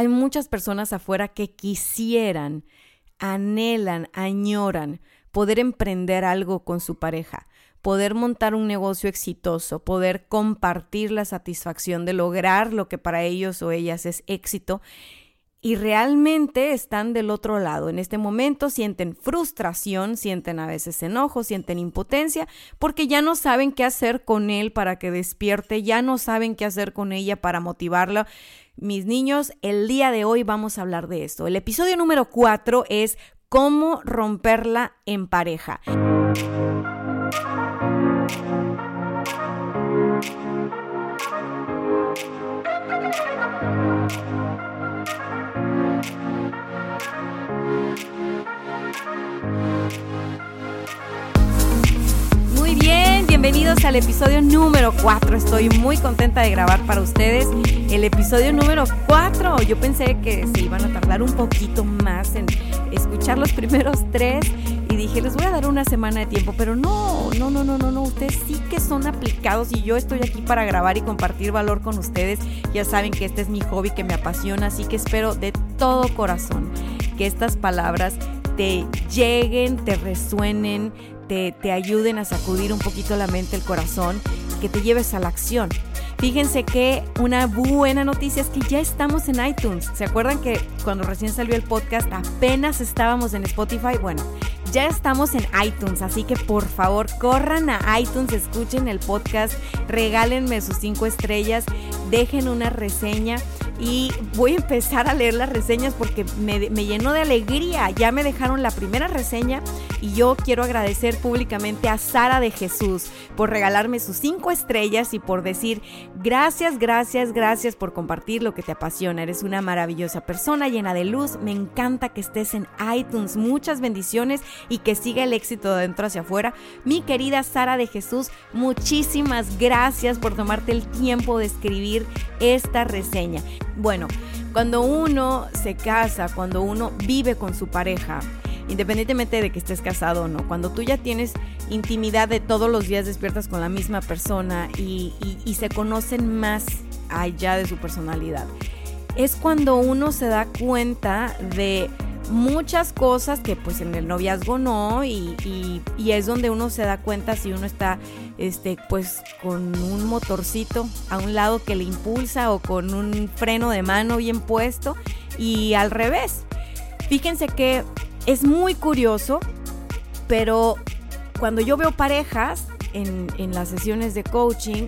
Hay muchas personas afuera que quisieran, anhelan, añoran poder emprender algo con su pareja, poder montar un negocio exitoso, poder compartir la satisfacción de lograr lo que para ellos o ellas es éxito y realmente están del otro lado. En este momento sienten frustración, sienten a veces enojo, sienten impotencia, porque ya no saben qué hacer con él para que despierte, ya no saben qué hacer con ella para motivarla. Mis niños, el día de hoy vamos a hablar de esto. El episodio número 4 es cómo romperla en pareja. Bienvenidos al episodio número 4. Estoy muy contenta de grabar para ustedes el episodio número 4. Yo pensé que se iban a tardar un poquito más en escuchar los primeros tres y dije, les voy a dar una semana de tiempo, pero no, no, no, no, no, no, ustedes sí que son aplicados y yo estoy aquí para grabar y compartir valor con ustedes. Ya saben que este es mi hobby que me apasiona, así que espero de todo corazón que estas palabras te lleguen, te resuenen, te, ayuden a sacudir un poquito la mente, el corazón, que te lleves a la acción. Fíjense que una buena noticia es que ya estamos en iTunes. ¿Se acuerdan que cuando recién salió el podcast apenas estábamos en Spotify? Bueno, ya estamos en iTunes, así que por favor corran a iTunes, escuchen el podcast, regálenme sus cinco estrellas, dejen una reseña y voy a empezar a leer las reseñas porque me, llenó de alegría. Ya me dejaron la primera reseña y yo quiero agradecer públicamente a Sara de Jesús por regalarme sus cinco estrellas y por decir gracias, gracias, gracias por compartir lo que te apasiona. Eres una maravillosa persona llena de luz. Me encanta que estés en iTunes. Muchas bendiciones y que siga el éxito de dentro hacia afuera. Mi querida Sara de Jesús, muchísimas gracias por tomarte el tiempo de escribir esta reseña. Bueno, cuando uno se casa, cuando uno vive con su pareja, independientemente de que estés casado o no, cuando tú ya tienes intimidad de todos los días despiertas con la misma persona y, se conocen más allá de su personalidad, es cuando uno se da cuenta de muchas cosas que pues en el noviazgo no y, y, es donde uno se da cuenta si uno está este pues con un motorcito a un lado que le impulsa o con un freno de mano bien puesto y al revés. Fíjense que es muy curioso, pero cuando yo veo parejas en, en las sesiones de coaching,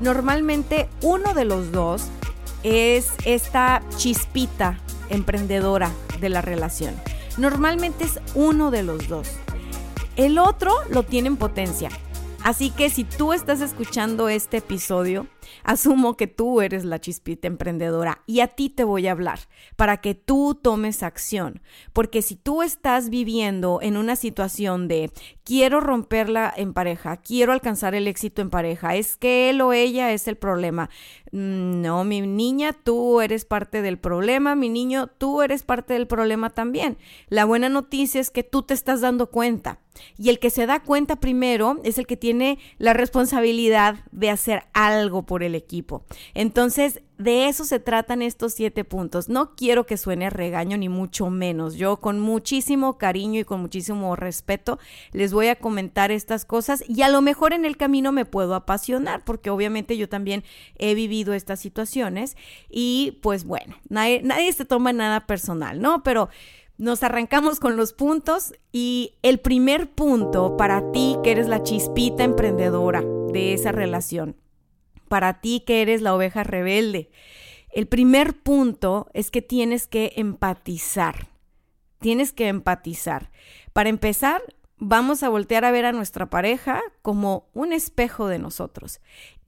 normalmente uno de los dos es esta chispita emprendedora de la relación. Normalmente es uno de los dos. El otro lo tiene en potencia. Así que si tú estás escuchando este episodio, asumo que tú eres la chispita emprendedora y a ti te voy a hablar para que tú tomes acción. Porque si tú estás viviendo en una situación de quiero romperla en pareja, quiero alcanzar el éxito en pareja, es que él o ella es el problema. No, mi niña, tú eres parte del problema, mi niño, tú eres parte del problema también. La buena noticia es que tú te estás dando cuenta. Y el que se da cuenta primero es el que tiene la responsabilidad de hacer algo por el equipo. Entonces, de eso se tratan estos siete puntos. No quiero que suene regaño ni mucho menos. Yo con muchísimo cariño y con muchísimo respeto les voy a comentar estas cosas y a lo mejor en el camino me puedo apasionar porque obviamente yo también he vivido estas situaciones y pues bueno, nadie, nadie se toma nada personal, ¿no? Pero nos arrancamos con los puntos y el primer punto para ti que eres la chispita emprendedora de esa relación, para ti que eres la oveja rebelde, el primer punto es que tienes que empatizar. Tienes que empatizar. Para empezar, vamos a voltear a ver a nuestra pareja como un espejo de nosotros.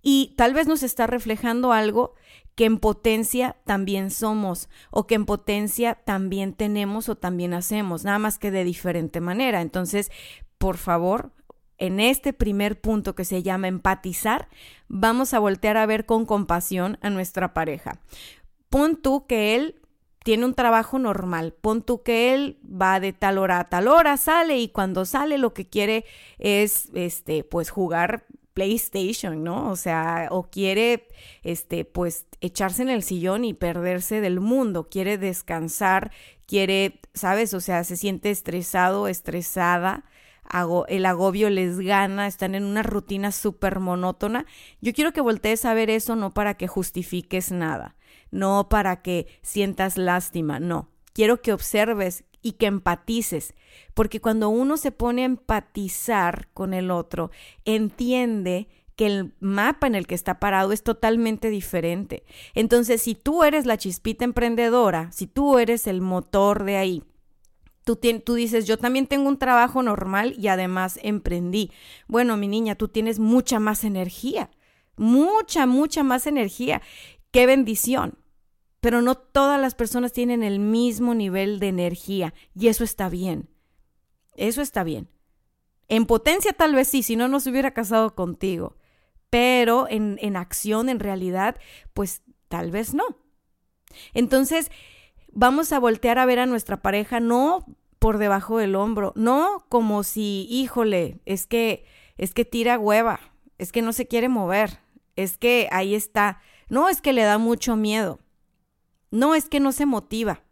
Y tal vez nos está reflejando algo que en potencia también somos o que en potencia también tenemos o también hacemos, nada más que de diferente manera. Entonces, por favor, en este primer punto que se llama empatizar, vamos a voltear a ver con compasión a nuestra pareja. Pon tú que él tiene un trabajo normal. Pon tú que él va de tal hora a tal hora, sale y cuando sale lo que quiere es, este, pues jugar PlayStation, ¿no? O sea, o quiere, este, pues echarse en el sillón y perderse del mundo, quiere descansar, quiere, ¿sabes? O sea, se siente estresado, estresada, el agobio les gana, están en una rutina súper monótona. Yo quiero que voltees a ver eso no para que justifiques nada no para que sientas lástima, no. Quiero que observes y que empatices, porque cuando uno se pone a empatizar con el otro, entiende que el mapa en el que está parado es totalmente diferente. Entonces, si tú eres la chispita emprendedora, si tú eres el motor de ahí, Tú, dices, yo también tengo un trabajo normal y además emprendí. Bueno, mi niña, tú tienes mucha más energía, mucha, mucha más energía. Qué bendición. Pero no todas las personas tienen el mismo nivel de energía y eso está bien. Eso está bien. En potencia tal vez sí, si no, no se hubiera casado contigo. Pero en, en acción, en realidad, pues tal vez no. Entonces, vamos a voltear a ver a nuestra pareja no por debajo del hombro, no como si, híjole, es que es que tira hueva, es que no se quiere mover, es que ahí está. No, es que le da mucho miedo. No, es que no se motiva.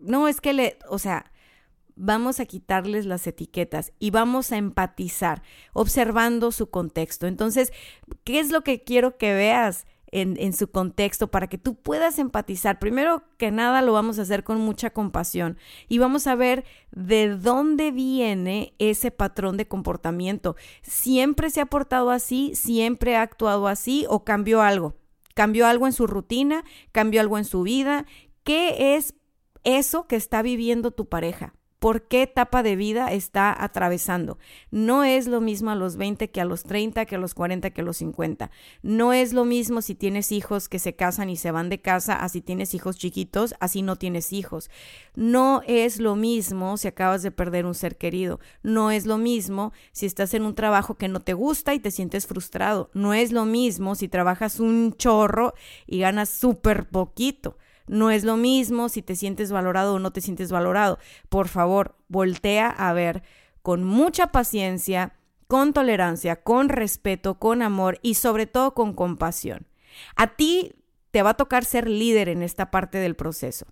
No, es que le, o sea, vamos a quitarles las etiquetas y vamos a empatizar observando su contexto. Entonces, ¿qué es lo que quiero que veas? En, su contexto para que tú puedas empatizar. Primero que nada lo vamos a hacer con mucha compasión y vamos a ver de dónde viene ese patrón de comportamiento. ¿Siempre se ha portado así? ¿Siempre ha actuado así o cambió algo? cambió algo en su rutina, cambió algo en su vida. ¿Qué es eso que está viviendo tu pareja? Por qué etapa de vida está atravesando. No es lo mismo a los 20 que a los 30, que a los 40, que a los 50. No es lo mismo si tienes hijos que se casan y se van de casa, a si tienes hijos chiquitos, así no tienes hijos. No es lo mismo si acabas de perder un ser querido. No es lo mismo si estás en un trabajo que no te gusta y te sientes frustrado. No es lo mismo si trabajas un chorro y ganas súper poquito. No es lo mismo si te sientes valorado o no te sientes valorado. Por favor, voltea a ver con mucha paciencia, con tolerancia, con respeto, con amor y sobre todo con compasión. A ti te va a tocar ser líder en esta parte del proceso.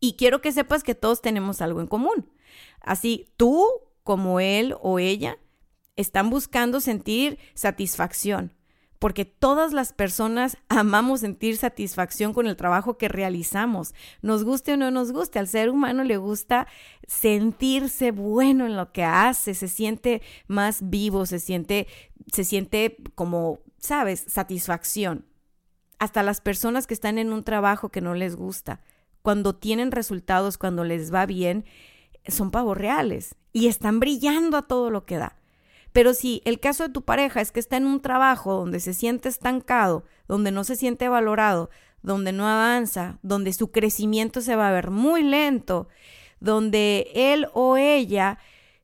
Y quiero que sepas que todos tenemos algo en común. Así, tú como él o ella están buscando sentir satisfacción, porque todas las personas amamos sentir satisfacción con el trabajo que realizamos. Nos guste o no nos guste, al ser humano le gusta sentirse bueno en lo que hace, se siente más vivo, se siente, se siente como, sabes, satisfacción. Hasta las personas que están en un trabajo que no les gusta, cuando tienen resultados, cuando les va bien, son pavos reales y están brillando a todo lo que da. Pero si el caso de tu pareja es que está en un trabajo donde se siente estancado, donde no se siente valorado, donde no avanza, donde su crecimiento se va a ver muy lento, donde él o ella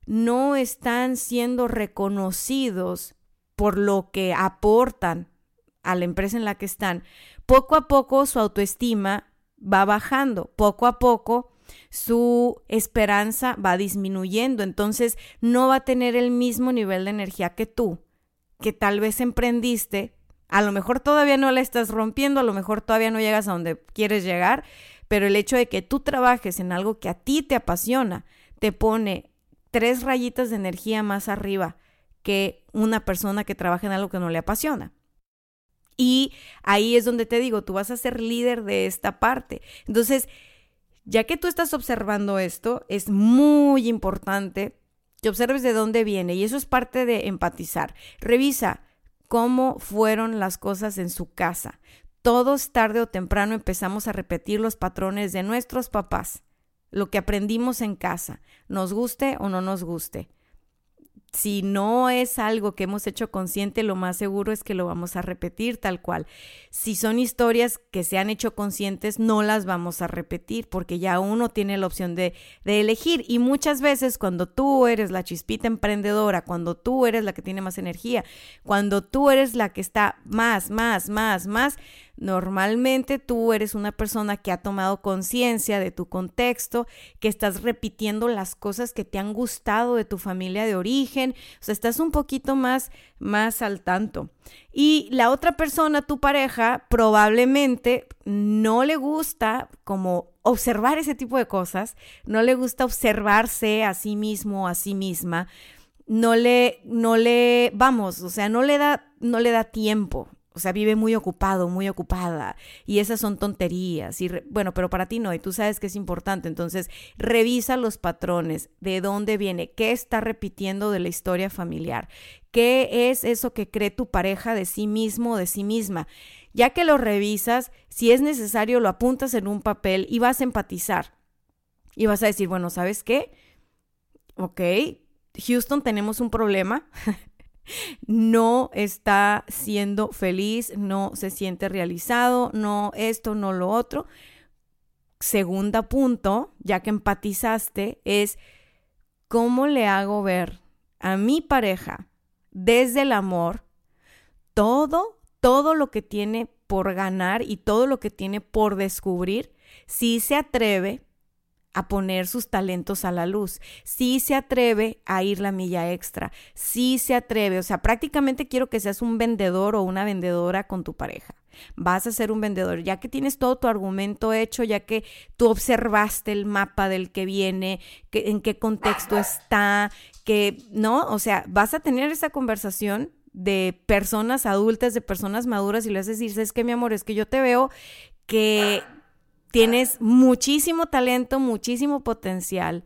no están siendo reconocidos por lo que aportan a la empresa en la que están, poco a poco su autoestima va bajando, poco a poco su esperanza va disminuyendo, entonces no va a tener el mismo nivel de energía que tú, que tal vez emprendiste, a lo mejor todavía no la estás rompiendo, a lo mejor todavía no llegas a donde quieres llegar, pero el hecho de que tú trabajes en algo que a ti te apasiona, te pone tres rayitas de energía más arriba que una persona que trabaja en algo que no le apasiona. Y ahí es donde te digo, tú vas a ser líder de esta parte. Entonces, ya que tú estás observando esto, es muy importante que observes de dónde viene y eso es parte de empatizar. Revisa cómo fueron las cosas en su casa. Todos tarde o temprano empezamos a repetir los patrones de nuestros papás, lo que aprendimos en casa, nos guste o no nos guste. Si no es algo que hemos hecho consciente, lo más seguro es que lo vamos a repetir tal cual. Si son historias que se han hecho conscientes, no las vamos a repetir porque ya uno tiene la opción de, de elegir. Y muchas veces cuando tú eres la chispita emprendedora, cuando tú eres la que tiene más energía, cuando tú eres la que está más, más, más, más, Normalmente tú eres una persona que ha tomado conciencia de tu contexto, que estás repitiendo las cosas que te han gustado de tu familia de origen, o sea, estás un poquito más más al tanto. Y la otra persona, tu pareja, probablemente no le gusta como observar ese tipo de cosas, no le gusta observarse a sí mismo, a sí misma, no le, no le, vamos, o sea, no le da, no le da tiempo, o sea, vive muy ocupado, muy ocupada. Y esas son tonterías. Y bueno, pero para ti no. Y tú sabes que es importante. Entonces, revisa los patrones. ¿De dónde viene? ¿Qué está repitiendo de la historia familiar? ¿Qué es eso que cree tu pareja de sí mismo o de sí misma? Ya que lo revisas, si es necesario, lo apuntas en un papel y vas a empatizar. Y vas a decir, bueno, ¿sabes qué? Ok, Houston, tenemos un problema. no está siendo feliz, no se siente realizado, no esto, no lo otro. Segunda punto, ya que empatizaste, es cómo le hago ver a mi pareja desde el amor todo, todo lo que tiene por ganar y todo lo que tiene por descubrir, si se atreve a poner sus talentos a la luz, si se atreve a ir la milla extra, si se atreve, o sea, prácticamente quiero que seas un vendedor o una vendedora con tu pareja. Vas a ser un vendedor, ya que tienes todo tu argumento hecho, ya que tú observaste el mapa del que viene, que, en qué contexto está, que, ¿no? O sea, vas a tener esa conversación de personas adultas, de personas maduras y le vas a decir, es que mi amor, es que yo te veo que tienes muchísimo talento, muchísimo potencial.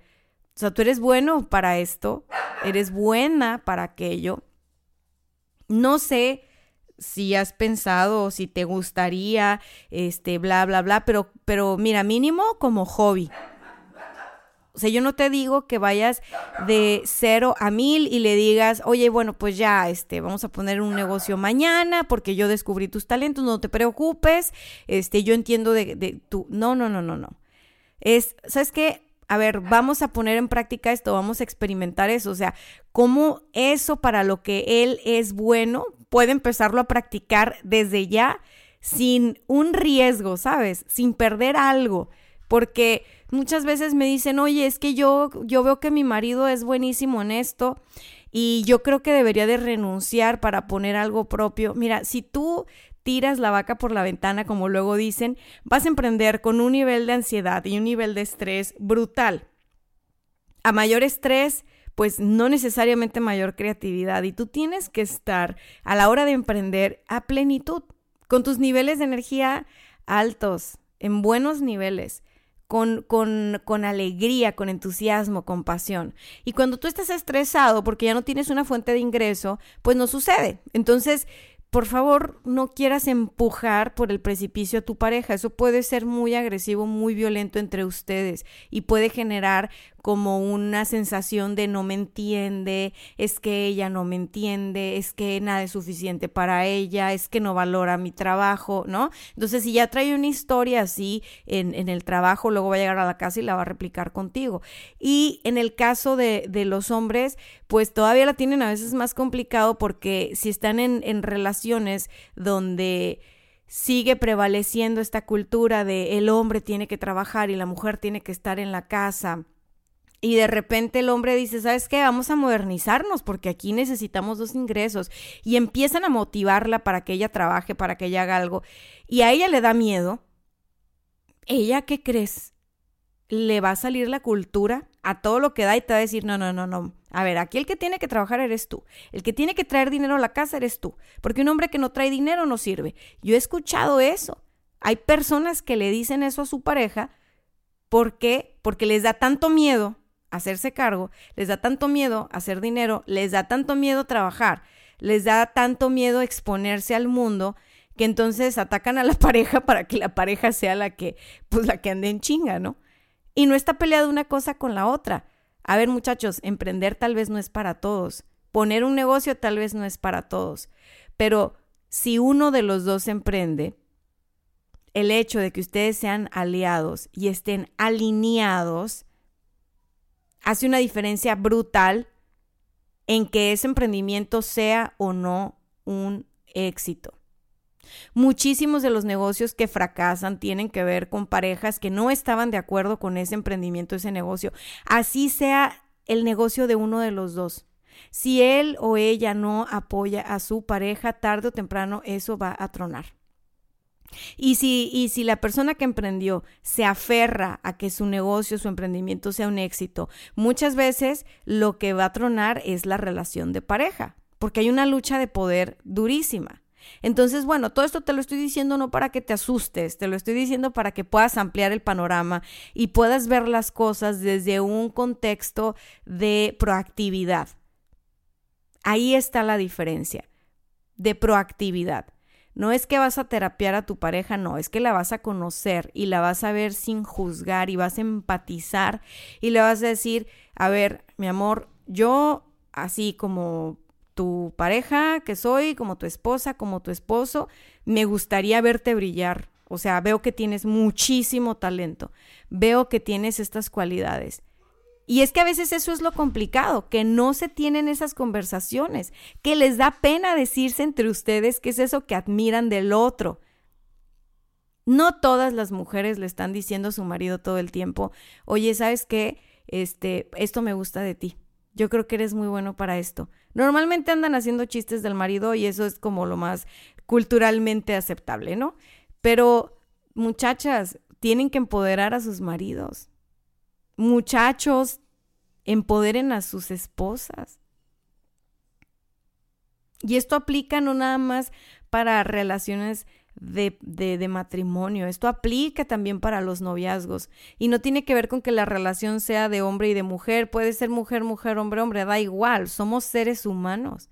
O sea, tú eres bueno para esto, eres buena para aquello. No sé si has pensado o si te gustaría, este, bla, bla, bla, pero, pero mira, mínimo como hobby. O sea, yo no te digo que vayas de cero a mil y le digas, oye, bueno, pues ya, este, vamos a poner un negocio mañana porque yo descubrí tus talentos, no te preocupes, este, yo entiendo de, de tu... No, no, no, no, no. Es, ¿sabes qué? A ver, vamos a poner en práctica esto, vamos a experimentar eso, o sea, cómo eso para lo que él es bueno puede empezarlo a practicar desde ya sin un riesgo, ¿sabes? Sin perder algo, porque Muchas veces me dicen, oye, es que yo, yo veo que mi marido es buenísimo en esto y yo creo que debería de renunciar para poner algo propio. Mira, si tú tiras la vaca por la ventana, como luego dicen, vas a emprender con un nivel de ansiedad y un nivel de estrés brutal. A mayor estrés, pues no necesariamente mayor creatividad y tú tienes que estar a la hora de emprender a plenitud, con tus niveles de energía altos, en buenos niveles con, con, con, alegría, con entusiasmo, con pasión. Y cuando tú estás estresado porque ya no tienes una fuente de ingreso, pues no sucede. Entonces, por favor, no quieras empujar por el precipicio a tu pareja. Eso puede ser muy agresivo, muy violento entre ustedes y puede generar como una sensación de no me entiende, es que ella no me entiende, es que nada es suficiente para ella, es que no valora mi trabajo, ¿no? Entonces, si ya trae una historia así en, en el trabajo, luego va a llegar a la casa y la va a replicar contigo. Y en el caso de, de los hombres, pues todavía la tienen a veces más complicado porque si están en, en relaciones donde sigue prevaleciendo esta cultura de el hombre tiene que trabajar y la mujer tiene que estar en la casa y de repente el hombre dice, ¿sabes qué? Vamos a modernizarnos porque aquí necesitamos dos ingresos. Y empiezan a motivarla para que ella trabaje, para que ella haga algo. Y a ella le da miedo. ¿Ella qué crees? Le va a salir la cultura a todo lo que da y te va a decir, no, no, no, no. A ver, aquí el que tiene que trabajar eres tú. El que tiene que traer dinero a la casa eres tú. Porque un hombre que no trae dinero no sirve. Yo he escuchado eso. Hay personas que le dicen eso a su pareja. ¿Por qué? Porque les da tanto miedo hacerse cargo, les da tanto miedo hacer dinero, les da tanto miedo trabajar, les da tanto miedo exponerse al mundo que entonces atacan a la pareja para que la pareja sea la que, pues la que ande en chinga, ¿no? Y no está peleada una cosa con la otra. A ver, muchachos, emprender tal vez no es para todos, Poner un negocio tal vez no es para todos, pero si uno de los dos emprende, el hecho de que ustedes sean aliados y estén alineados hace una diferencia brutal en que ese emprendimiento sea o no un éxito. Muchísimos de los negocios que fracasan tienen que ver con parejas que no estaban de acuerdo con ese emprendimiento, ese negocio, así sea el negocio de uno de los dos. Si él o ella no apoya a su pareja, tarde o temprano eso va a tronar. Y si, y si la persona que emprendió se aferra a que su negocio, su emprendimiento sea un éxito, muchas veces lo que va a tronar es la relación de pareja, porque hay una lucha de poder durísima. Entonces, bueno, todo esto te lo estoy diciendo no para que te asustes, te lo estoy diciendo para que puedas ampliar el panorama y puedas ver las cosas desde un contexto de proactividad. Ahí está la diferencia, de proactividad. No es que vas a terapiar a tu pareja, no, es que la vas a conocer y la vas a ver sin juzgar y vas a empatizar y le vas a decir, a ver, mi amor, yo así como tu pareja que soy, como tu esposa, como tu esposo, me gustaría verte brillar. O sea, veo que tienes muchísimo talento, veo que tienes estas cualidades. Y es que a veces eso es lo complicado, que no se tienen esas conversaciones, que les da pena decirse entre ustedes qué es eso que admiran del otro. No todas las mujeres le están diciendo a su marido todo el tiempo, oye, ¿sabes qué? Este, esto me gusta de ti. Yo creo que eres muy bueno para esto. Normalmente andan haciendo chistes del marido y eso es como lo más culturalmente aceptable, ¿no? Pero muchachas, tienen que empoderar a sus maridos. Muchachos, empoderen a sus esposas. Y esto aplica no nada más para relaciones de, de, matrimonio, esto aplica también para los noviazgos. Y no tiene que ver con que la relación sea de hombre y de mujer, puede ser mujer, mujer, hombre, hombre, da igual, somos seres humanos.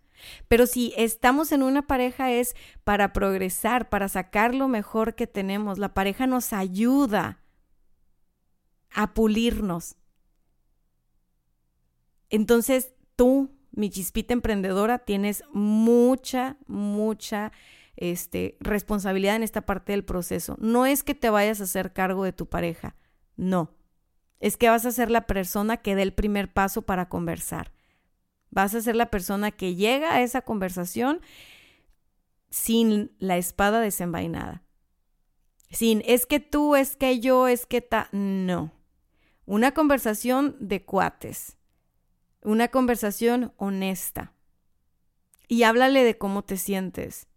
Pero si estamos en una pareja es para progresar, para sacar lo mejor que tenemos. La pareja nos ayuda a pulirnos. Entonces tú, mi chispita emprendedora, tienes mucha, mucha este, responsabilidad en esta parte del proceso. No es que te vayas a hacer cargo de tu pareja, no. Es que vas a ser la persona que dé el primer paso para conversar. Vas a ser la persona que llega a esa conversación sin la espada desenvainada. Sin, es que tú, es que yo, es que ta. No. Una conversación de cuates. Una conversación honesta. Y háblale de cómo te sientes.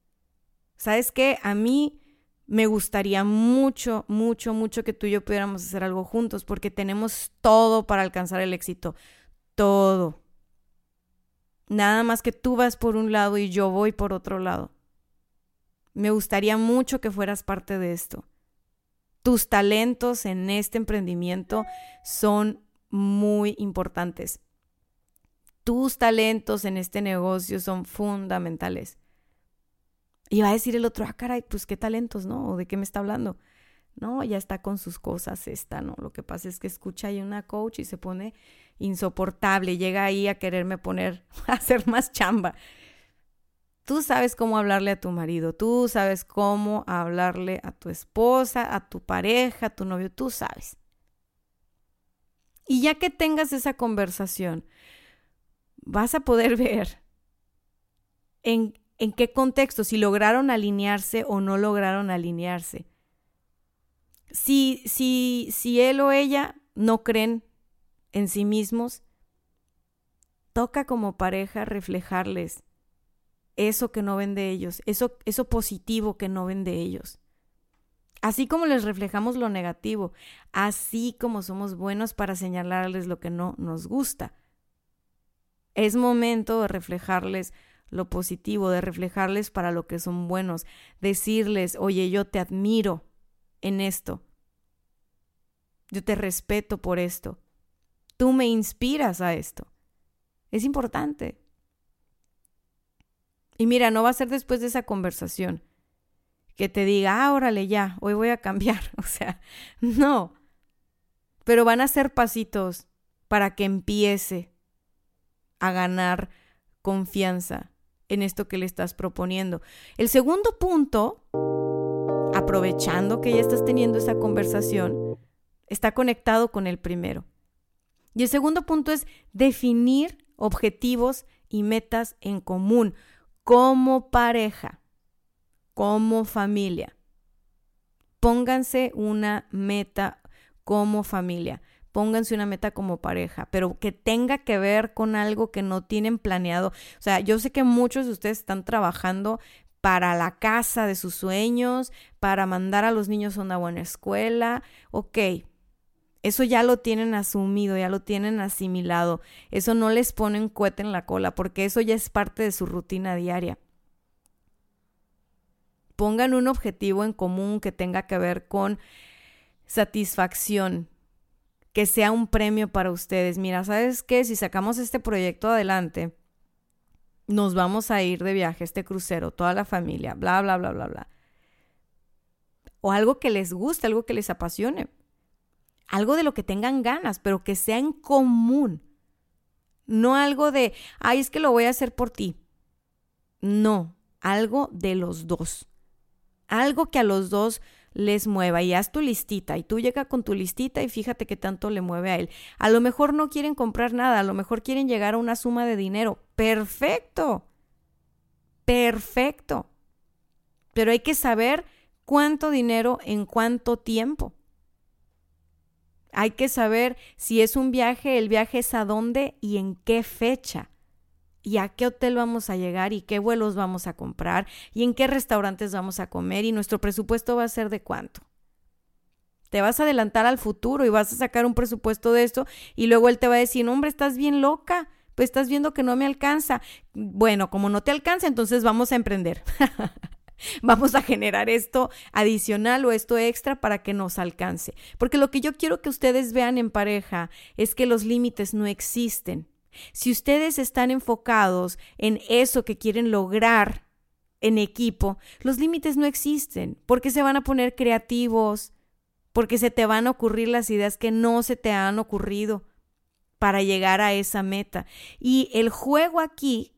¿Sabes qué? A mí me gustaría mucho, mucho, mucho que tú y yo pudiéramos hacer algo juntos porque tenemos todo para alcanzar el éxito. Todo. Nada más que tú vas por un lado y yo voy por otro lado. Me gustaría mucho que fueras parte de esto. Tus talentos en este emprendimiento son muy importantes. Tus talentos en este negocio son fundamentales. Y va a decir el otro, ah, caray, pues qué talentos, ¿no? ¿O de qué me está hablando? No, ya está con sus cosas esta, ¿no? Lo que pasa es que escucha ahí una coach y se pone insoportable, llega ahí a quererme poner a hacer más chamba. Tú sabes cómo hablarle a tu marido, tú sabes cómo hablarle a tu esposa, a tu pareja, a tu novio, tú sabes. Y ya que tengas esa conversación, vas a poder ver en, en qué contexto, si lograron alinearse o no lograron alinearse. Si, si, si él o ella no creen en sí mismos, toca como pareja reflejarles eso que no ven de ellos, eso, eso positivo que no ven de ellos. Así como les reflejamos lo negativo, así como somos buenos para señalarles lo que no nos gusta. Es momento de reflejarles lo positivo, de reflejarles para lo que son buenos, decirles, oye, yo te admiro en esto, yo te respeto por esto, tú me inspiras a esto. Es importante. Y mira, no va a ser después de esa conversación que te diga, ah, órale, ya, hoy voy a cambiar. O sea, no. Pero van a ser pasitos para que empiece a ganar confianza en esto que le estás proponiendo. El segundo punto, aprovechando que ya estás teniendo esa conversación, está conectado con el primero. Y el segundo punto es definir objetivos y metas en común como pareja, como familia. Pónganse una meta como familia. Pónganse una meta como pareja, pero que tenga que ver con algo que no tienen planeado. O sea, yo sé que muchos de ustedes están trabajando para la casa de sus sueños, para mandar a los niños a una buena escuela. Ok, eso ya lo tienen asumido, ya lo tienen asimilado. Eso no les ponen cohete en la cola, porque eso ya es parte de su rutina diaria. Pongan un objetivo en común que tenga que ver con satisfacción, que sea un premio para ustedes. Mira, ¿sabes qué? Si sacamos este proyecto adelante, nos vamos a ir de viaje, este crucero, toda la familia, bla, bla, bla, bla, bla. O algo que les guste, algo que les apasione algo de lo que tengan ganas, pero que sea en común. No algo de, ay, es que lo voy a hacer por ti. No, algo de los dos. Algo que a los dos les mueva y haz tu listita y tú llega con tu listita y fíjate qué tanto le mueve a él. A lo mejor no quieren comprar nada, a lo mejor quieren llegar a una suma de dinero. Perfecto. Perfecto. Pero hay que saber cuánto dinero en cuánto tiempo. Hay que saber si es un viaje, el viaje es a dónde y en qué fecha. Y a qué hotel vamos a llegar y qué vuelos vamos a comprar y en qué restaurantes vamos a comer y nuestro presupuesto va a ser de cuánto. Te vas a adelantar al futuro y vas a sacar un presupuesto de esto y luego él te va a decir, hombre, estás bien loca, pues estás viendo que no me alcanza. Bueno, como no te alcanza, entonces vamos a emprender. Vamos a generar esto adicional o esto extra para que nos alcance. Porque lo que yo quiero que ustedes vean en pareja es que los límites no existen. Si ustedes están enfocados en eso que quieren lograr en equipo, los límites no existen porque se van a poner creativos, porque se te van a ocurrir las ideas que no se te han ocurrido para llegar a esa meta. Y el juego aquí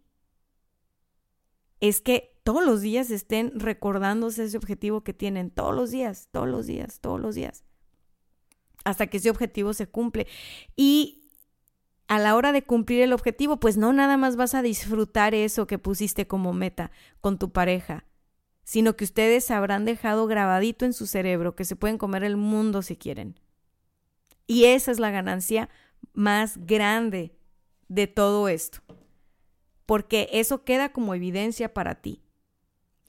es que todos los días estén recordándose ese objetivo que tienen, todos los días, todos los días, todos los días, hasta que ese objetivo se cumple. Y a la hora de cumplir el objetivo, pues no nada más vas a disfrutar eso que pusiste como meta con tu pareja, sino que ustedes habrán dejado grabadito en su cerebro que se pueden comer el mundo si quieren. Y esa es la ganancia más grande de todo esto, porque eso queda como evidencia para ti.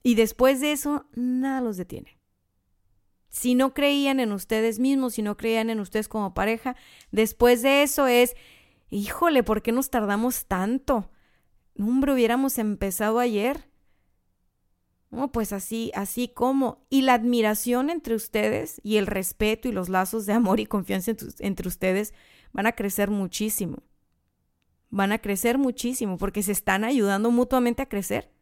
Y después de eso, nada los detiene. Si no creían en ustedes mismos, si no creían en ustedes como pareja, después de eso es, híjole, ¿por qué nos tardamos tanto? Hombre, hubiéramos empezado ayer. No, pues así, así como. Y la admiración entre ustedes y el respeto y los lazos de amor y confianza entre ustedes van a crecer muchísimo. Van a crecer muchísimo porque se están ayudando mutuamente a crecer.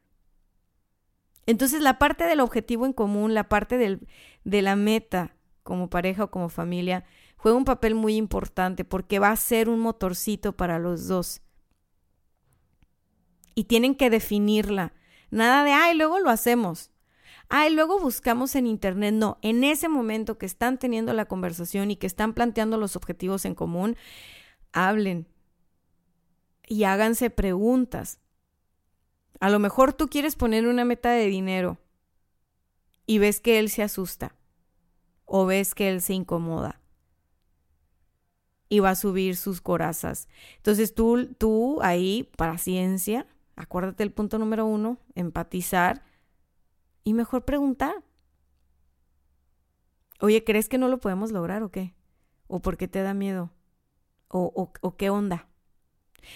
Entonces la parte del objetivo en común, la parte del, de la meta como pareja o como familia, juega un papel muy importante porque va a ser un motorcito para los dos. Y tienen que definirla. Nada de, ay, luego lo hacemos. Ay, luego buscamos en internet. No, en ese momento que están teniendo la conversación y que están planteando los objetivos en común, hablen y háganse preguntas. A lo mejor tú quieres poner una meta de dinero y ves que él se asusta o ves que él se incomoda y va a subir sus corazas. Entonces tú, tú ahí, paciencia, acuérdate el punto número uno, empatizar y mejor preguntar. Oye, ¿crees que no lo podemos lograr o qué? ¿O por qué te da miedo? ¿O, o, o qué onda?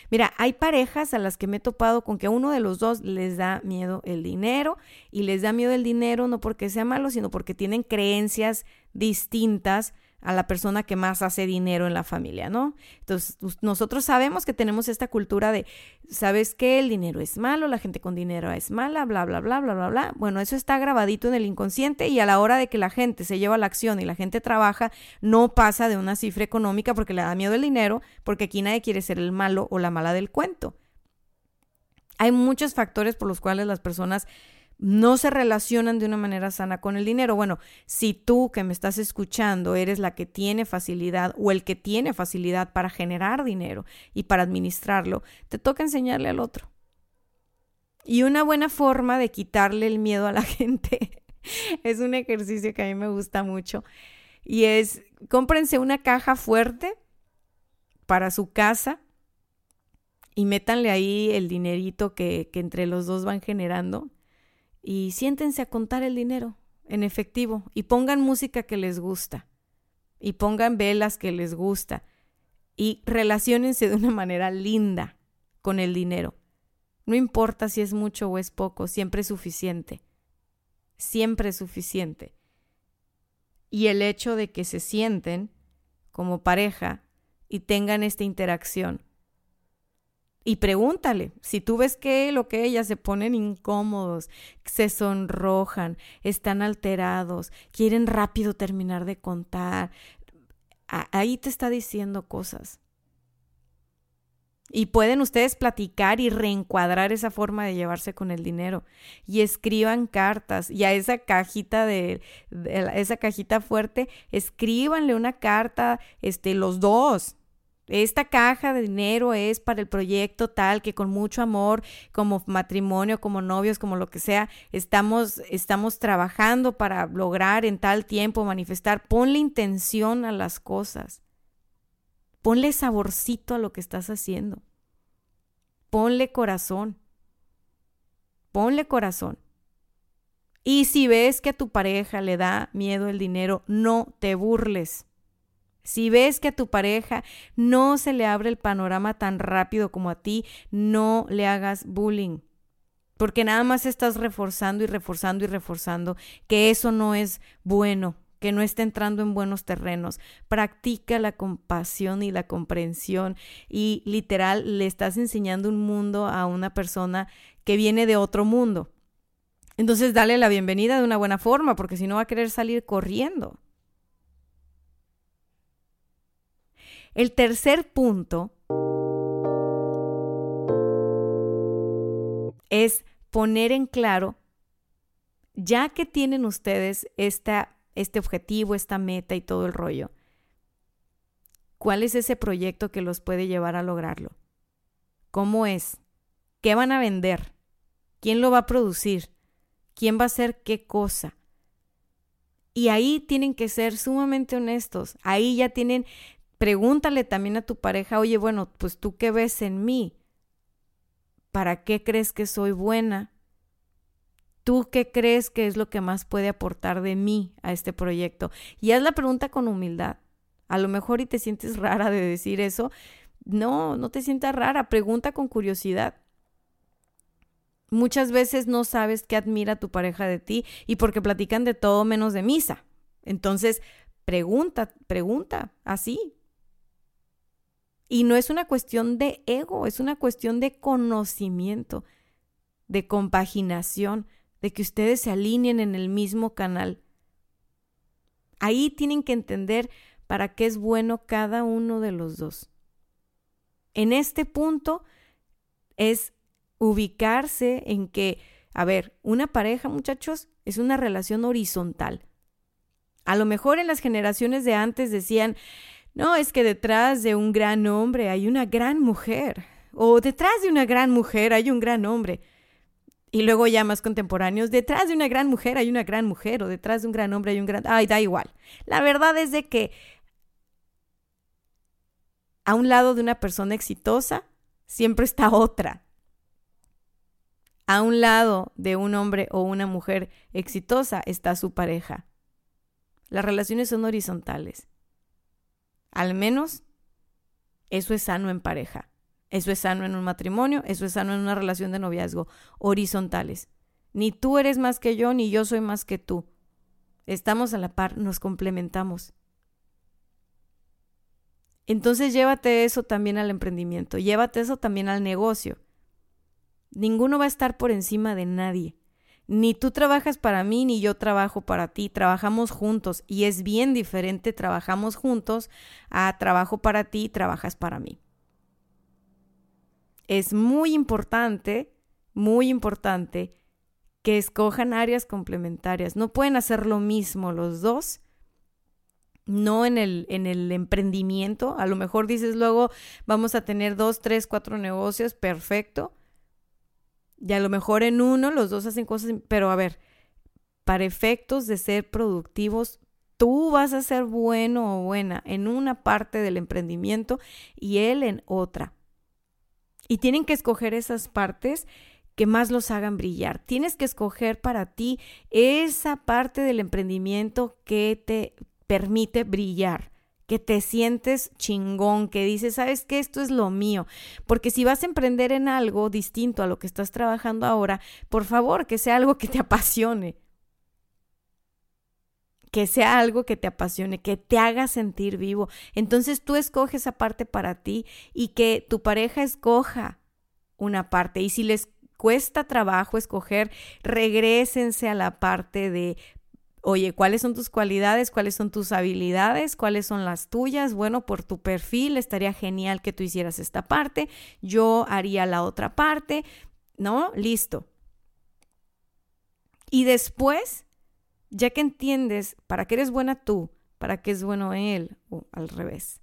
Mira, hay parejas a las que me he topado con que a uno de los dos les da miedo el dinero y les da miedo el dinero no porque sea malo, sino porque tienen creencias distintas a la persona que más hace dinero en la familia, ¿no? Entonces, nosotros sabemos que tenemos esta cultura de, ¿sabes qué? El dinero es malo, la gente con dinero es mala, bla, bla, bla, bla, bla, bla. Bueno, eso está grabadito en el inconsciente y a la hora de que la gente se lleva la acción y la gente trabaja, no pasa de una cifra económica porque le da miedo el dinero, porque aquí nadie quiere ser el malo o la mala del cuento. Hay muchos factores por los cuales las personas no se relacionan de una manera sana con el dinero. Bueno, si tú que me estás escuchando eres la que tiene facilidad o el que tiene facilidad para generar dinero y para administrarlo, te toca enseñarle al otro. Y una buena forma de quitarle el miedo a la gente es un ejercicio que a mí me gusta mucho y es cómprense una caja fuerte para su casa y métanle ahí el dinerito que, que entre los dos van generando y siéntense a contar el dinero en efectivo y pongan música que les gusta y pongan velas que les gusta y relaciónense de una manera linda con el dinero. No importa si es mucho o es poco, siempre es suficiente. Siempre es suficiente. Y el hecho de que se sienten como pareja y tengan esta interacción y pregúntale, si tú ves que él o que ella se ponen incómodos, se sonrojan, están alterados, quieren rápido terminar de contar, ahí te está diciendo cosas. Y pueden ustedes platicar y reencuadrar esa forma de llevarse con el dinero. Y escriban cartas. Y a esa cajita de, esa cajita fuerte, escríbanle una carta, este, los dos esta caja de dinero es para el proyecto tal que con mucho amor, como matrimonio, como novios, como lo que sea, estamos, estamos trabajando para lograr en tal tiempo manifestar. Ponle intención a las cosas. Ponle saborcito a lo que estás haciendo. Ponle corazón. Ponle corazón. Y si ves que a tu pareja le da miedo el dinero, no te burles. Si ves que a tu pareja no se le abre el panorama tan rápido como a ti, no le hagas bullying. Porque nada más estás reforzando y reforzando y reforzando que eso no es bueno, que no está entrando en buenos terrenos. Practica la compasión y la comprensión y literal le estás enseñando un mundo a una persona que viene de otro mundo. Entonces dale la bienvenida de una buena forma, porque si no va a querer salir corriendo. El tercer punto es poner en claro, ya que tienen ustedes esta, este objetivo, esta meta y todo el rollo, ¿cuál es ese proyecto que los puede llevar a lograrlo? ¿Cómo es? ¿Qué van a vender? ¿Quién lo va a producir? ¿Quién va a hacer qué cosa? Y ahí tienen que ser sumamente honestos. Ahí ya tienen Pregúntale también a tu pareja, oye, bueno, pues tú qué ves en mí? ¿Para qué crees que soy buena? ¿Tú qué crees que es lo que más puede aportar de mí a este proyecto? Y haz la pregunta con humildad. A lo mejor y te sientes rara de decir eso. No, no te sientas rara. Pregunta con curiosidad. Muchas veces no sabes qué admira tu pareja de ti y porque platican de todo menos de misa. Entonces, pregunta, pregunta, así, y no es una cuestión de ego, es una cuestión de conocimiento, de compaginación, de que ustedes se alineen en el mismo canal. Ahí tienen que entender para qué es bueno cada uno de los dos. En este punto es ubicarse en que, a ver, una pareja, muchachos, es una relación horizontal. A lo mejor en las generaciones de antes decían, no, es que detrás de un gran hombre hay una gran mujer. O detrás de una gran mujer hay un gran hombre. Y luego ya más contemporáneos, detrás de una gran mujer hay una gran mujer. O detrás de un gran hombre hay un gran... Ay, da igual. La verdad es de que a un lado de una persona exitosa siempre está otra. A un lado de un hombre o una mujer exitosa está su pareja. Las relaciones son horizontales. Al menos eso es sano en pareja. Eso es sano en un matrimonio, eso es sano en una relación de noviazgo, horizontales. Ni tú eres más que yo, ni yo soy más que tú. Estamos a la par, nos complementamos. Entonces llévate eso también al emprendimiento, llévate eso también al negocio. Ninguno va a estar por encima de nadie. Ni tú trabajas para mí, ni yo trabajo para ti, trabajamos juntos y es bien diferente, trabajamos juntos a trabajo para ti, trabajas para mí. Es muy importante muy importante que escojan áreas complementarias. No pueden hacer lo mismo los dos no en el, en el emprendimiento. A lo mejor dices luego vamos a tener dos, tres, cuatro negocios, perfecto. Y a lo mejor en uno los dos hacen cosas, pero a ver, para efectos de ser productivos, tú vas a ser bueno o buena en una parte del emprendimiento y él en otra. Y tienen que escoger esas partes que más los hagan brillar. Tienes que escoger para ti esa parte del emprendimiento que te permite brillar, que te sientes chingón, que dices, sabes que esto es lo mío. Porque si vas a emprender en algo distinto a lo que estás trabajando ahora, por favor, que sea algo que te apasione. Que sea algo que te apasione, que te haga sentir vivo. Entonces tú escoges esa parte para ti y que tu pareja escoja una parte. Y si les cuesta trabajo escoger, regresense a la parte de Oye, ¿cuáles son tus cualidades? ¿Cuáles son tus habilidades? ¿Cuáles son las tuyas? Bueno, por tu perfil estaría genial que tú hicieras esta parte. Yo haría la otra parte. ¿No? Listo. Y después, ya que entiendes para qué eres buena tú, para qué es bueno él, o al revés.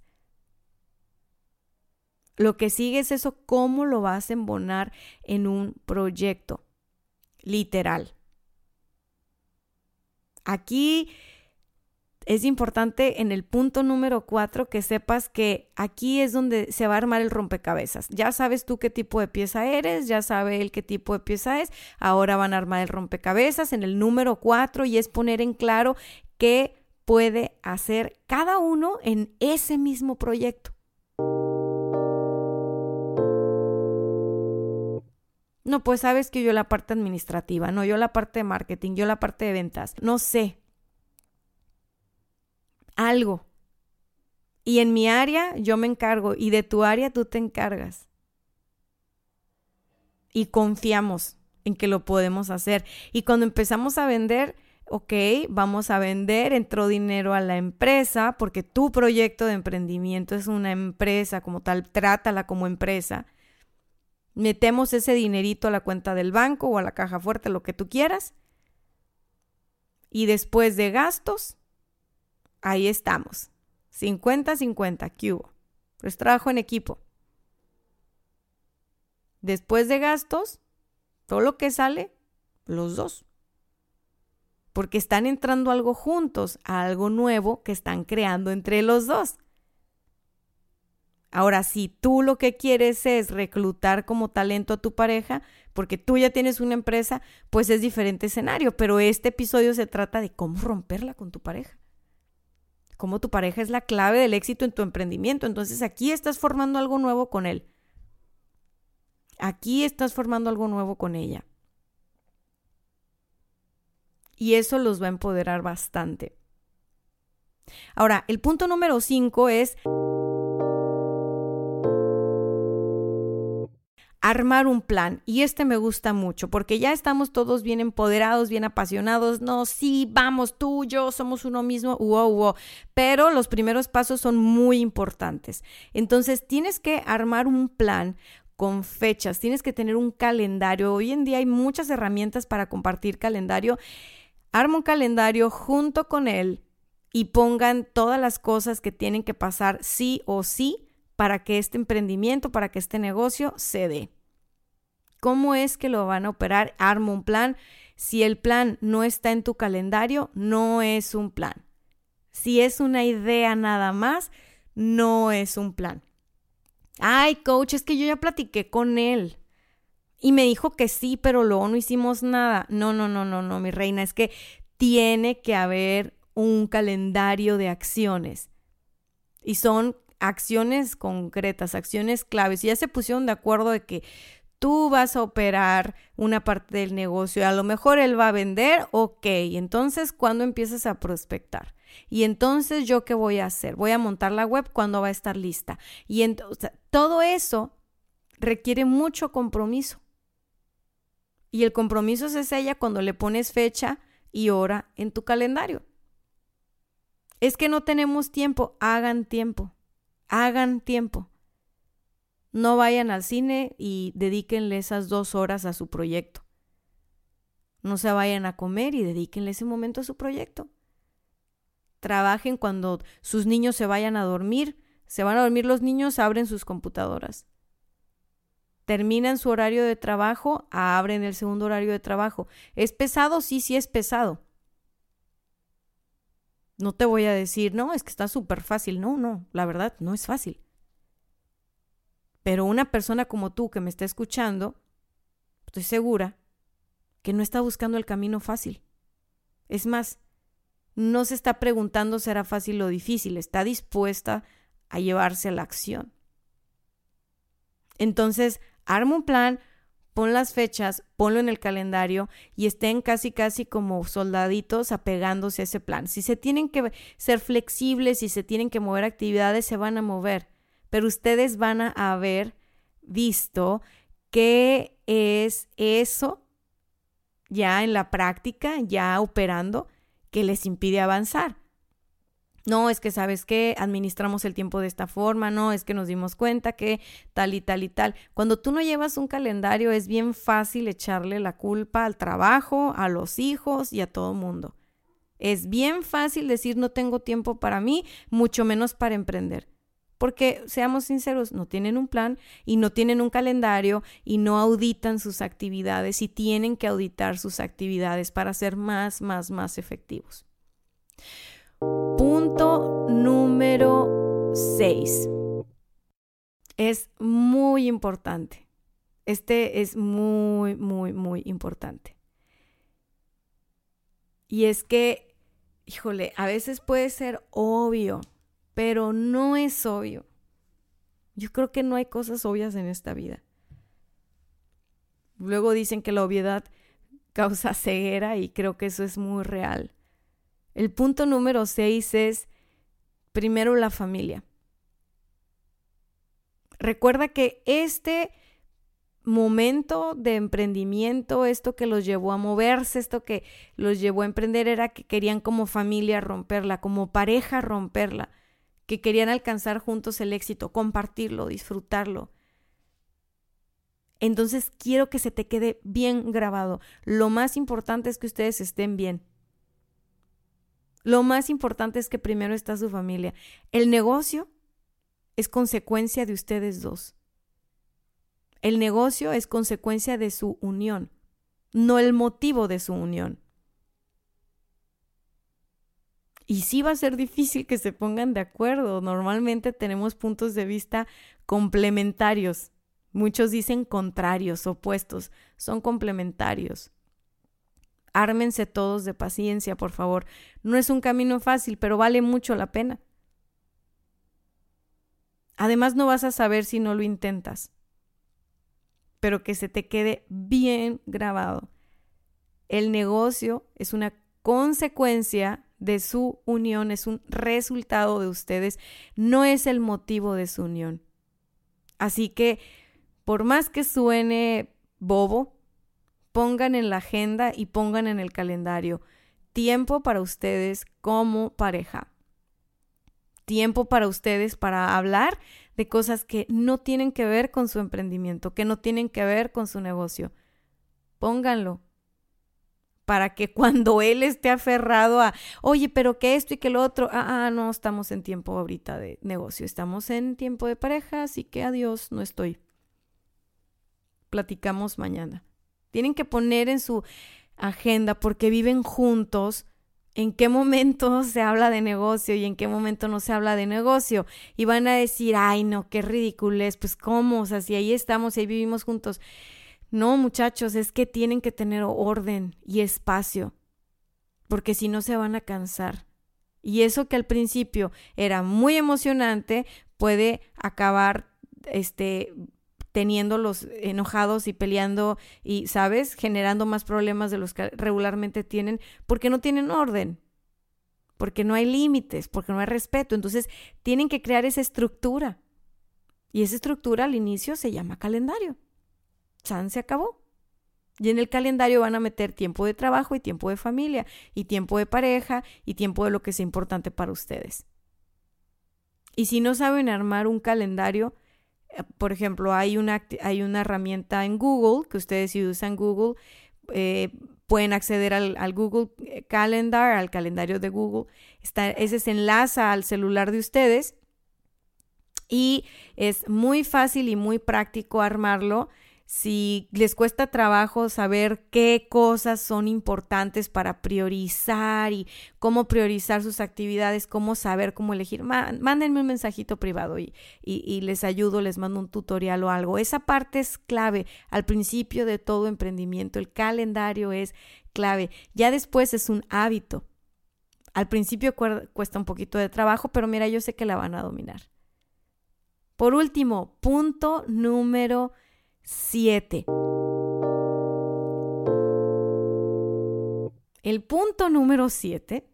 Lo que sigue es eso, cómo lo vas a embonar en un proyecto. Literal. Aquí es importante en el punto número cuatro que sepas que aquí es donde se va a armar el rompecabezas. Ya sabes tú qué tipo de pieza eres, ya sabe él qué tipo de pieza es. Ahora van a armar el rompecabezas en el número cuatro y es poner en claro qué puede hacer cada uno en ese mismo proyecto. No, pues sabes que yo la parte administrativa, no, yo la parte de marketing, yo la parte de ventas, no sé. Algo. Y en mi área yo me encargo y de tu área tú te encargas. Y confiamos en que lo podemos hacer. Y cuando empezamos a vender, ok, vamos a vender, entró dinero a la empresa, porque tu proyecto de emprendimiento es una empresa como tal, trátala como empresa metemos ese dinerito a la cuenta del banco o a la caja fuerte, lo que tú quieras. Y después de gastos, ahí estamos. 50-50, ¿qué hubo? Pues trabajo en equipo. Después de gastos, todo lo que sale, los dos. Porque están entrando algo juntos, a algo nuevo que están creando entre los dos. Ahora, si tú lo que quieres es reclutar como talento a tu pareja, porque tú ya tienes una empresa, pues es diferente escenario. Pero este episodio se trata de cómo romperla con tu pareja. Cómo tu pareja es la clave del éxito en tu emprendimiento. Entonces aquí estás formando algo nuevo con él. Aquí estás formando algo nuevo con ella. Y eso los va a empoderar bastante. Ahora, el punto número cinco es... armar un plan. Y este me gusta mucho porque ya estamos todos bien empoderados, bien apasionados. No, sí, vamos, tú, yo, somos uno mismo. Wow, wow. Pero los primeros pasos son muy importantes. Entonces tienes que armar un plan con fechas, tienes que tener un calendario. Hoy en día hay muchas herramientas para compartir calendario. Arma un calendario junto con él y pongan todas las cosas que tienen que pasar sí o sí para que este emprendimiento, para que este negocio se dé. ¿Cómo es que lo van a operar? Arma un plan. Si el plan no está en tu calendario, no es un plan. Si es una idea nada más, no es un plan. Ay, coach, es que yo ya platiqué con él. Y me dijo que sí, pero luego no hicimos nada. No, no, no, no, no, mi reina, es que tiene que haber un calendario de acciones. Y son acciones concretas, acciones claves. Y ya se pusieron de acuerdo de que tú vas a operar una parte del negocio, a lo mejor él va a vender, ok, entonces ¿cuándo empiezas a prospectar? Y entonces yo qué voy a hacer? Voy a montar la web cuando va a estar lista. Y entonces todo eso requiere mucho compromiso. Y el compromiso es ella cuando le pones fecha y hora en tu calendario. Es que no tenemos tiempo, hagan tiempo, hagan tiempo. No vayan al cine y dedíquenle esas dos horas a su proyecto. No se vayan a comer y dedíquenle ese momento a su proyecto. Trabajen cuando sus niños se vayan a dormir. Se van a dormir los niños, abren sus computadoras. Terminan su horario de trabajo, abren el segundo horario de trabajo. ¿Es pesado? Sí, sí es pesado. No te voy a decir, no, es que está súper fácil. No, no, la verdad, no es fácil. Pero una persona como tú que me está escuchando, estoy segura que no está buscando el camino fácil. Es más, no se está preguntando será fácil o difícil, está dispuesta a llevarse a la acción. Entonces, arma un plan, pon las fechas, ponlo en el calendario y estén casi casi como soldaditos apegándose a ese plan. Si se tienen que ser flexibles, si se tienen que mover actividades, se van a mover, pero ustedes van a haber visto qué es eso ya en la práctica, ya operando, que les impide avanzar. No, es que sabes que administramos el tiempo de esta forma, no, es que nos dimos cuenta que tal y tal y tal. Cuando tú no llevas un calendario es bien fácil echarle la culpa al trabajo, a los hijos y a todo mundo. Es bien fácil decir no tengo tiempo para mí, mucho menos para emprender. Porque, seamos sinceros, no tienen un plan y no tienen un calendario y no auditan sus actividades y tienen que auditar sus actividades para ser más, más, más efectivos. Punto número 6. Es muy importante. Este es muy, muy, muy importante. Y es que, híjole, a veces puede ser obvio, pero no es obvio. Yo creo que no hay cosas obvias en esta vida. Luego dicen que la obviedad causa ceguera y creo que eso es muy real. El punto número seis es primero la familia. Recuerda que este momento de emprendimiento, esto que los llevó a moverse, esto que los llevó a emprender, era que querían como familia romperla, como pareja romperla, que querían alcanzar juntos el éxito, compartirlo, disfrutarlo. Entonces quiero que se te quede bien grabado. Lo más importante es que ustedes estén bien. Lo más importante es que primero está su familia. El negocio es consecuencia de ustedes dos. El negocio es consecuencia de su unión, no el motivo de su unión. Y sí va a ser difícil que se pongan de acuerdo. Normalmente tenemos puntos de vista complementarios. Muchos dicen contrarios, opuestos. Son complementarios. Ármense todos de paciencia, por favor. No es un camino fácil, pero vale mucho la pena. Además, no vas a saber si no lo intentas. Pero que se te quede bien grabado. El negocio es una consecuencia de su unión, es un resultado de ustedes, no es el motivo de su unión. Así que, por más que suene bobo, pongan en la agenda y pongan en el calendario tiempo para ustedes como pareja. Tiempo para ustedes para hablar de cosas que no tienen que ver con su emprendimiento, que no tienen que ver con su negocio. Pónganlo para que cuando él esté aferrado a, oye, pero que esto y que lo otro, ah, ah, no estamos en tiempo ahorita de negocio, estamos en tiempo de pareja, así que adiós, no estoy. Platicamos mañana. Tienen que poner en su agenda porque viven juntos en qué momento se habla de negocio y en qué momento no se habla de negocio. Y van a decir, ay, no, qué ridículo es, pues cómo, o sea, si ahí estamos ahí vivimos juntos. No, muchachos, es que tienen que tener orden y espacio, porque si no se van a cansar. Y eso que al principio era muy emocionante puede acabar este teniéndolos enojados y peleando y, ¿sabes?, generando más problemas de los que regularmente tienen porque no tienen orden, porque no hay límites, porque no hay respeto. Entonces, tienen que crear esa estructura. Y esa estructura al inicio se llama calendario. Se acabó. Y en el calendario van a meter tiempo de trabajo y tiempo de familia, y tiempo de pareja, y tiempo de lo que sea importante para ustedes. Y si no saben armar un calendario, eh, por ejemplo, hay una, hay una herramienta en Google que ustedes si usan Google eh, pueden acceder al, Google Calendar, al calendario de Google. Está, ese se enlaza al celular de ustedes y es muy fácil y muy práctico armarlo si les cuesta trabajo saber qué cosas son importantes para priorizar y cómo priorizar sus actividades, cómo saber cómo elegir, mándenme un mensajito privado y, y, les ayudo, les mando un tutorial o algo. Esa parte es clave al principio de todo emprendimiento. El calendario es clave. Ya después es un hábito. Al principio cuesta un poquito de trabajo, pero mira, yo sé que la van a dominar. Por último, punto número 7. El punto número 7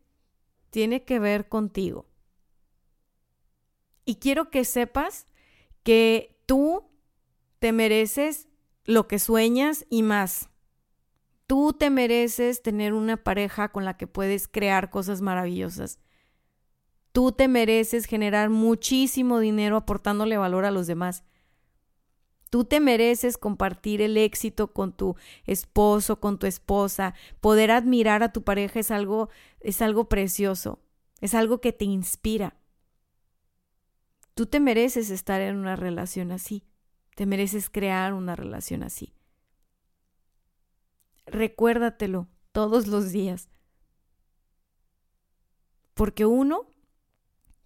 tiene que ver contigo. Y quiero que sepas que tú te mereces lo que sueñas y más. Tú te mereces tener una pareja con la que puedes crear cosas maravillosas. Tú te mereces generar muchísimo dinero aportándole valor a los demás. Tú te mereces compartir el éxito con tu esposo, con tu esposa. Poder admirar a tu pareja es algo, es algo precioso, es algo que te inspira. Tú te mereces estar en una relación así, te mereces crear una relación así. Recuérdatelo todos los días, porque uno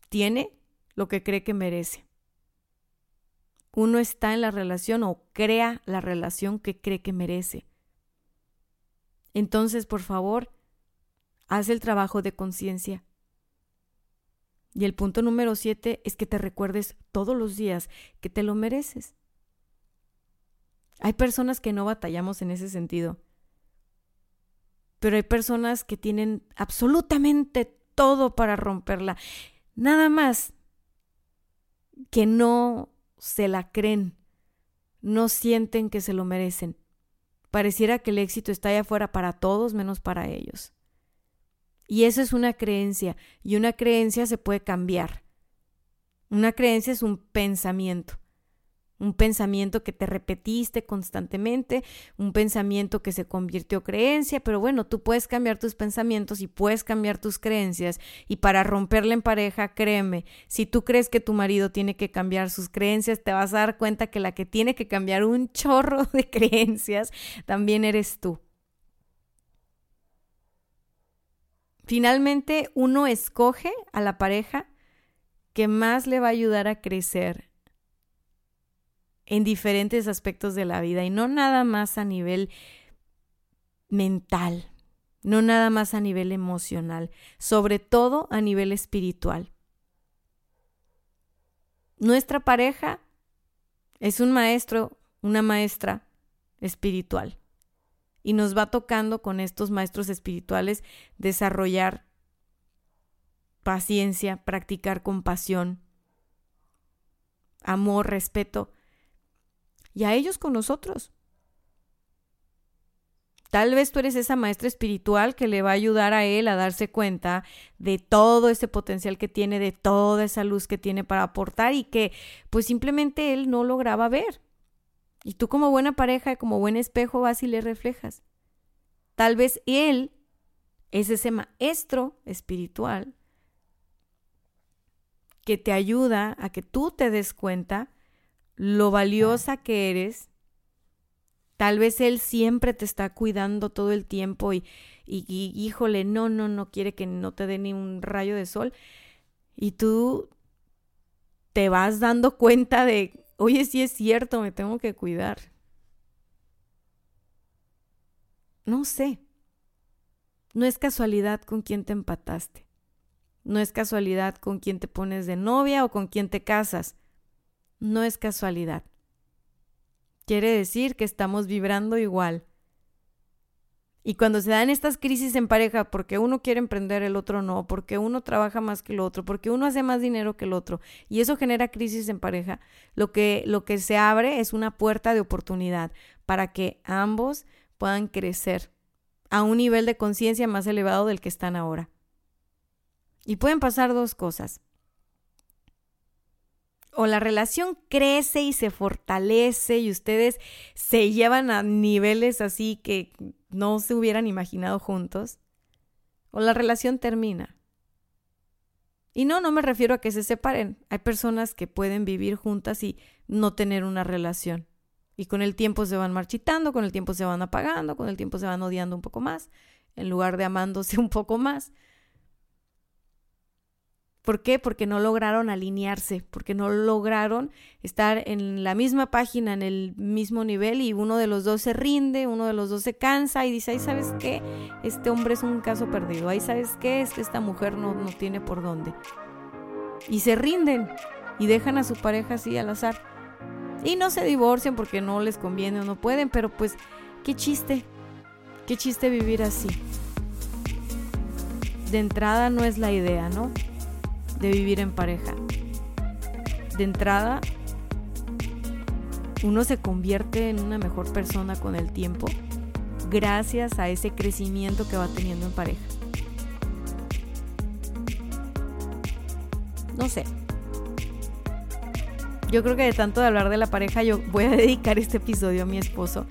tiene lo que cree que merece uno está en la relación o crea la relación que cree que merece. Entonces, por favor, haz el trabajo de conciencia. Y el punto número siete es que te recuerdes todos los días que te lo mereces. Hay personas que no batallamos en ese sentido, pero hay personas que tienen absolutamente todo para romperla. Nada más que no se la creen, no sienten que se lo merecen. Pareciera que el éxito está allá afuera para todos menos para ellos. Y eso es una creencia, y una creencia se puede cambiar. Una creencia es un pensamiento un pensamiento que te repetiste constantemente, un pensamiento que se convirtió creencia, pero bueno, tú puedes cambiar tus pensamientos y puedes cambiar tus creencias y para romperla en pareja, créeme, si tú crees que tu marido tiene que cambiar sus creencias, te vas a dar cuenta que la que tiene que cambiar un chorro de creencias también eres tú. Finalmente, uno escoge a la pareja que más le va a ayudar a crecer en diferentes aspectos de la vida y no nada más a nivel mental, no nada más a nivel emocional, sobre todo a nivel espiritual. Nuestra pareja es un maestro, una maestra espiritual y nos va tocando con estos maestros espirituales desarrollar paciencia, practicar compasión, amor, respeto y a ellos con nosotros. Tal vez tú eres esa maestra espiritual que le va a ayudar a él a darse cuenta de todo ese potencial que tiene, de toda esa luz que tiene para aportar y que pues simplemente él no lograba ver. Y tú como buena pareja, como buen espejo vas y le reflejas. Tal vez él es ese maestro espiritual que te ayuda a que tú te des cuenta lo valiosa que eres. Tal vez Él siempre te está cuidando todo el tiempo y, y, híjole, no, no, no quiere que no te dé ni un rayo de sol. Y tú te vas dando cuenta de, oye, sí es cierto, me tengo que cuidar. No sé. No es casualidad con quién te empataste. No es casualidad con quién te pones de novia o con quién te casas no es casualidad. Quiere decir que estamos vibrando igual. Y cuando se dan estas crisis en pareja, porque uno quiere emprender, el otro no, porque uno trabaja más que el otro, porque uno hace más dinero que el otro, y eso genera crisis en pareja, lo que, lo que se abre es una puerta de oportunidad para que ambos puedan crecer a un nivel de conciencia más elevado del que están ahora. Y pueden pasar dos cosas o la relación crece y se fortalece y ustedes se llevan a niveles así que no se hubieran imaginado juntos, o la relación termina. Y no, no me refiero a que se separen. Hay personas que pueden vivir juntas y no tener una relación. Y con el tiempo se van marchitando, con el tiempo se van apagando, con el tiempo se van odiando un poco más, en lugar de amándose un poco más. ¿Por qué? Porque no lograron alinearse, porque no lograron estar en la misma página, en el mismo nivel y uno de los dos se rinde, uno de los dos se cansa y dice, ahí sabes qué, este hombre es un caso perdido, ahí sabes qué, es que esta mujer no, no tiene por dónde. Y se rinden y dejan a su pareja así al azar. Y no se divorcian porque no les conviene o no pueden, pero pues qué chiste, qué chiste vivir así. De entrada no es la idea, ¿no? De vivir en pareja. De entrada, uno se convierte en una mejor persona con el tiempo gracias a ese crecimiento que va teniendo en pareja. No sé. Yo creo que de tanto de hablar de la pareja, yo voy a dedicar este episodio a mi esposo,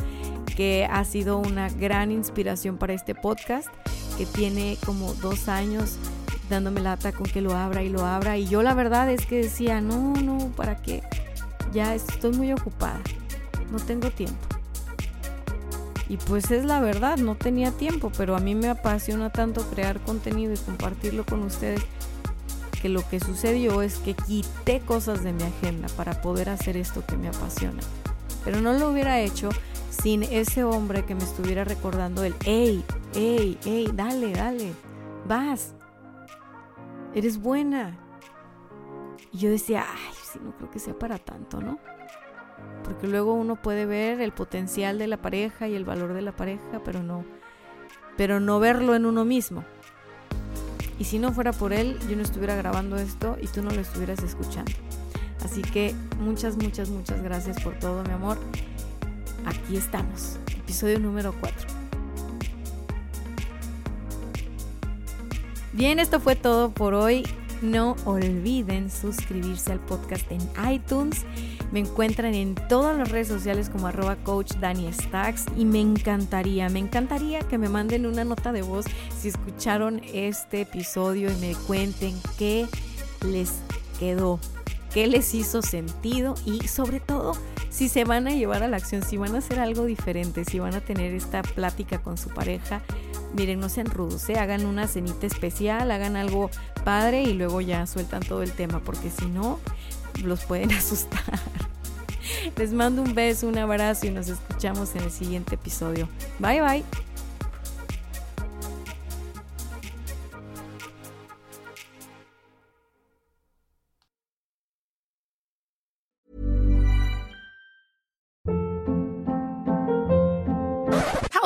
que ha sido una gran inspiración para este podcast, que tiene como dos años dándome lata con que lo abra y lo abra. Y yo la verdad es que decía, no, no, ¿para qué? Ya estoy muy ocupada, no tengo tiempo. Y pues es la verdad, no tenía tiempo, pero a mí me apasiona tanto crear contenido y compartirlo con ustedes que lo que sucedió es que quité cosas de mi agenda para poder hacer esto que me apasiona. Pero no lo hubiera hecho sin ese hombre que me estuviera recordando el, hey, hey, hey, dale, dale, vas, eres buena. Y yo decía, ay, sí, no creo que sea para tanto, ¿no? Porque luego uno puede ver el potencial de la pareja y el valor de la pareja, pero no, pero no verlo en uno mismo. Y si no fuera por él, yo no estuviera grabando esto y tú no lo estuvieras escuchando. Así que muchas, muchas, muchas gracias por todo, mi amor. Aquí estamos, episodio número 4. Bien, esto fue todo por hoy. No olviden suscribirse al podcast en iTunes. Me encuentran en todas las redes sociales como arroba coach Dani y me encantaría, me encantaría que me manden una nota de voz si escucharon este episodio y me cuenten qué les quedó, qué les hizo sentido y sobre todo si se van a llevar a la acción, si van a hacer algo diferente, si van a tener esta plática con su pareja miren, no sean rudos, ¿eh? hagan una cenita especial, hagan algo padre y luego ya sueltan todo el tema, porque si no, los pueden asustar. Les mando un beso, un abrazo y nos escuchamos en el siguiente episodio. Bye bye.